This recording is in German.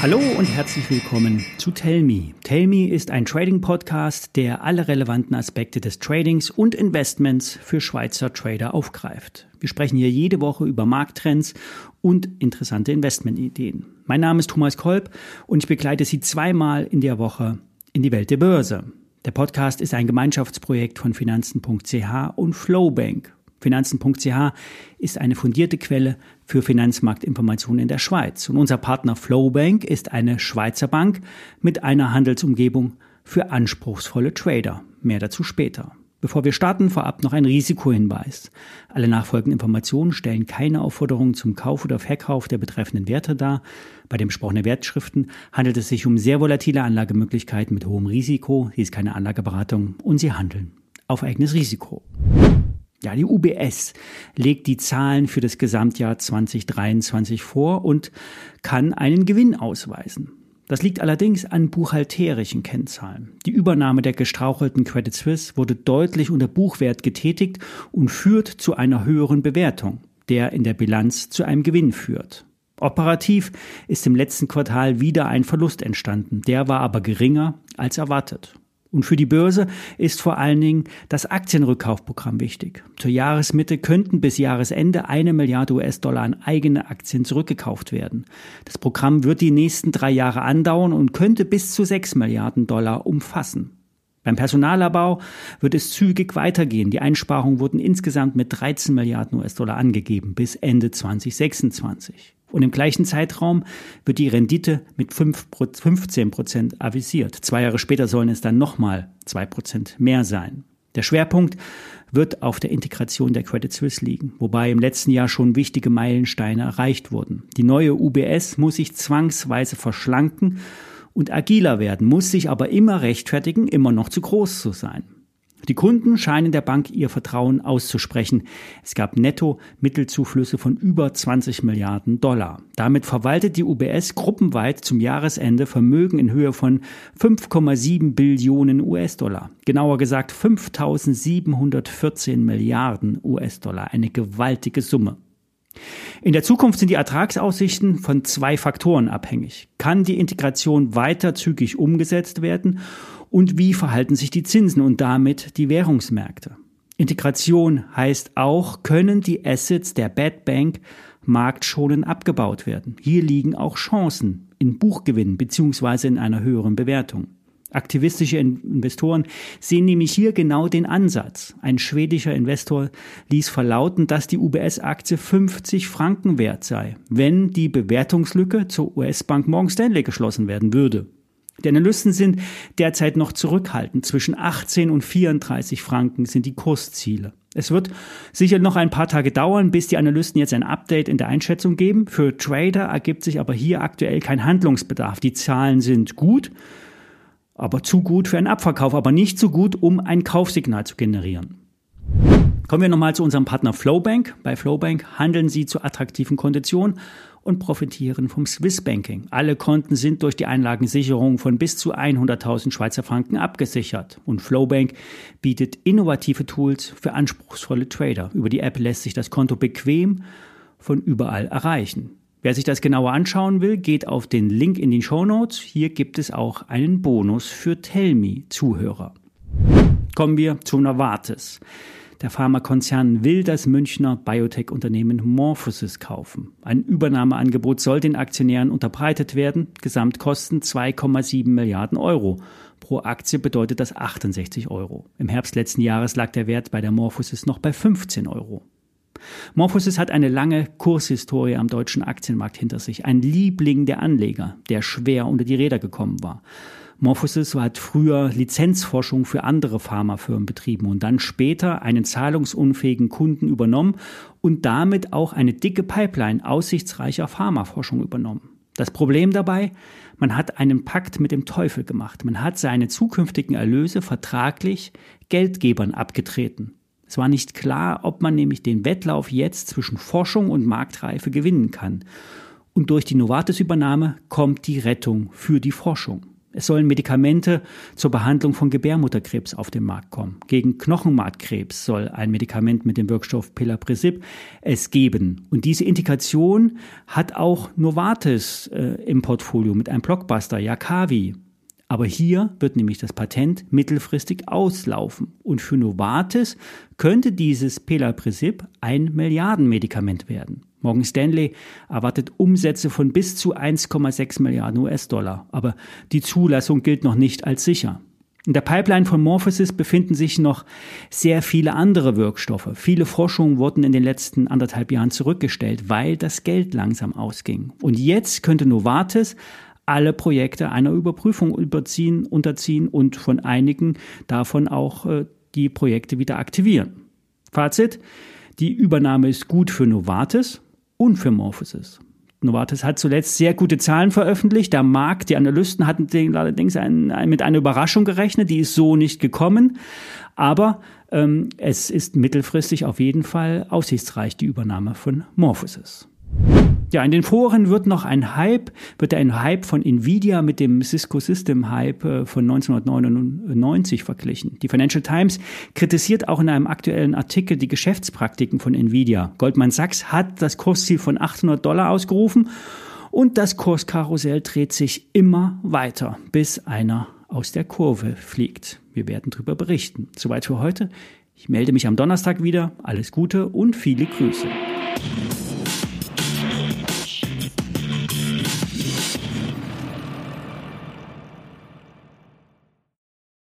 Hallo und herzlich willkommen zu Tell Me. Tell Me ist ein Trading-Podcast, der alle relevanten Aspekte des Tradings und Investments für Schweizer Trader aufgreift. Wir sprechen hier jede Woche über Markttrends und interessante Investmentideen. Mein Name ist Thomas Kolb und ich begleite Sie zweimal in der Woche in die Welt der Börse. Der Podcast ist ein Gemeinschaftsprojekt von Finanzen.ch und Flowbank. Finanzen.ch ist eine fundierte Quelle für Finanzmarktinformationen in der Schweiz. Und unser Partner Flowbank ist eine Schweizer Bank mit einer Handelsumgebung für anspruchsvolle Trader. Mehr dazu später. Bevor wir starten, vorab noch ein Risikohinweis. Alle nachfolgenden Informationen stellen keine Aufforderung zum Kauf oder Verkauf der betreffenden Werte dar. Bei den besprochenen Wertschriften handelt es sich um sehr volatile Anlagemöglichkeiten mit hohem Risiko. Sie ist keine Anlageberatung und sie handeln auf eigenes Risiko. Ja, die UBS legt die Zahlen für das Gesamtjahr 2023 vor und kann einen Gewinn ausweisen. Das liegt allerdings an buchhalterischen Kennzahlen. Die Übernahme der gestrauchelten Credit Suisse wurde deutlich unter Buchwert getätigt und führt zu einer höheren Bewertung, der in der Bilanz zu einem Gewinn führt. Operativ ist im letzten Quartal wieder ein Verlust entstanden, der war aber geringer als erwartet. Und für die Börse ist vor allen Dingen das Aktienrückkaufprogramm wichtig. Zur Jahresmitte könnten bis Jahresende eine Milliarde US-Dollar an eigene Aktien zurückgekauft werden. Das Programm wird die nächsten drei Jahre andauern und könnte bis zu sechs Milliarden Dollar umfassen. Beim Personalabbau wird es zügig weitergehen. Die Einsparungen wurden insgesamt mit 13 Milliarden US-Dollar angegeben bis Ende 2026. Und im gleichen Zeitraum wird die Rendite mit 5, 15 Prozent avisiert. Zwei Jahre später sollen es dann nochmal zwei Prozent mehr sein. Der Schwerpunkt wird auf der Integration der Credit Suisse liegen, wobei im letzten Jahr schon wichtige Meilensteine erreicht wurden. Die neue UBS muss sich zwangsweise verschlanken und agiler werden, muss sich aber immer rechtfertigen, immer noch zu groß zu sein. Die Kunden scheinen der Bank ihr Vertrauen auszusprechen. Es gab netto Mittelzuflüsse von über 20 Milliarden Dollar. Damit verwaltet die UBS gruppenweit zum Jahresende Vermögen in Höhe von 5,7 Billionen US-Dollar. Genauer gesagt 5.714 Milliarden US-Dollar. Eine gewaltige Summe. In der Zukunft sind die Ertragsaussichten von zwei Faktoren abhängig. Kann die Integration weiter zügig umgesetzt werden und wie verhalten sich die Zinsen und damit die Währungsmärkte. Integration heißt auch, können die Assets der Bad Bank marktschonend abgebaut werden. Hier liegen auch Chancen in Buchgewinnen beziehungsweise in einer höheren Bewertung. Aktivistische Investoren sehen nämlich hier genau den Ansatz. Ein schwedischer Investor ließ verlauten, dass die UBS-Aktie 50 Franken wert sei, wenn die Bewertungslücke zur US-Bank Morgan Stanley geschlossen werden würde. Die Analysten sind derzeit noch zurückhaltend. Zwischen 18 und 34 Franken sind die Kursziele. Es wird sicher noch ein paar Tage dauern, bis die Analysten jetzt ein Update in der Einschätzung geben. Für Trader ergibt sich aber hier aktuell kein Handlungsbedarf. Die Zahlen sind gut, aber zu gut für einen Abverkauf, aber nicht so gut, um ein Kaufsignal zu generieren. Kommen wir nochmal zu unserem Partner Flowbank. Bei Flowbank handeln Sie zu attraktiven Konditionen und profitieren vom Swiss Banking. Alle Konten sind durch die Einlagensicherung von bis zu 100.000 Schweizer Franken abgesichert. Und Flowbank bietet innovative Tools für anspruchsvolle Trader. Über die App lässt sich das Konto bequem von überall erreichen. Wer sich das genauer anschauen will, geht auf den Link in den Show Notes. Hier gibt es auch einen Bonus für Tellme-Zuhörer. Kommen wir zu Novartis. Der Pharmakonzern will das Münchner Biotech-Unternehmen Morphosis kaufen. Ein Übernahmeangebot soll den Aktionären unterbreitet werden. Gesamtkosten 2,7 Milliarden Euro. Pro Aktie bedeutet das 68 Euro. Im Herbst letzten Jahres lag der Wert bei der Morphosis noch bei 15 Euro. Morphosis hat eine lange Kurshistorie am deutschen Aktienmarkt hinter sich. Ein Liebling der Anleger, der schwer unter die Räder gekommen war. Morphosis hat früher Lizenzforschung für andere Pharmafirmen betrieben und dann später einen zahlungsunfähigen Kunden übernommen und damit auch eine dicke Pipeline aussichtsreicher Pharmaforschung übernommen. Das Problem dabei, man hat einen Pakt mit dem Teufel gemacht. Man hat seine zukünftigen Erlöse vertraglich Geldgebern abgetreten. Es war nicht klar, ob man nämlich den Wettlauf jetzt zwischen Forschung und Marktreife gewinnen kann. Und durch die Novartis-Übernahme kommt die Rettung für die Forschung. Es sollen Medikamente zur Behandlung von Gebärmutterkrebs auf den Markt kommen. Gegen Knochenmarkkrebs soll ein Medikament mit dem Wirkstoff Pelabresib es geben. Und diese Indikation hat auch Novartis äh, im Portfolio mit einem Blockbuster, Yakavi. Aber hier wird nämlich das Patent mittelfristig auslaufen. Und für Novartis könnte dieses Pelabresib ein Milliardenmedikament werden. Morgan Stanley erwartet Umsätze von bis zu 1,6 Milliarden US-Dollar. Aber die Zulassung gilt noch nicht als sicher. In der Pipeline von Morphosis befinden sich noch sehr viele andere Wirkstoffe. Viele Forschungen wurden in den letzten anderthalb Jahren zurückgestellt, weil das Geld langsam ausging. Und jetzt könnte Novartis alle Projekte einer Überprüfung überziehen, unterziehen und von einigen davon auch äh, die Projekte wieder aktivieren. Fazit, die Übernahme ist gut für Novartis und für Morphosis. Novartis hat zuletzt sehr gute Zahlen veröffentlicht. Der Markt, die Analysten hatten allerdings ein, ein, mit einer Überraschung gerechnet, die ist so nicht gekommen. Aber ähm, es ist mittelfristig auf jeden Fall aussichtsreich, die Übernahme von Morphosis. Ja, in den Foren wird noch ein Hype, wird ein Hype von Nvidia mit dem Cisco System Hype äh, von 1999 verglichen. Die Financial Times kritisiert auch in einem aktuellen Artikel die Geschäftspraktiken von Nvidia. Goldman Sachs hat das Kursziel von 800 Dollar ausgerufen und das Kurskarussell dreht sich immer weiter, bis einer aus der Kurve fliegt. Wir werden darüber berichten. Soweit für heute. Ich melde mich am Donnerstag wieder. Alles Gute und viele Grüße.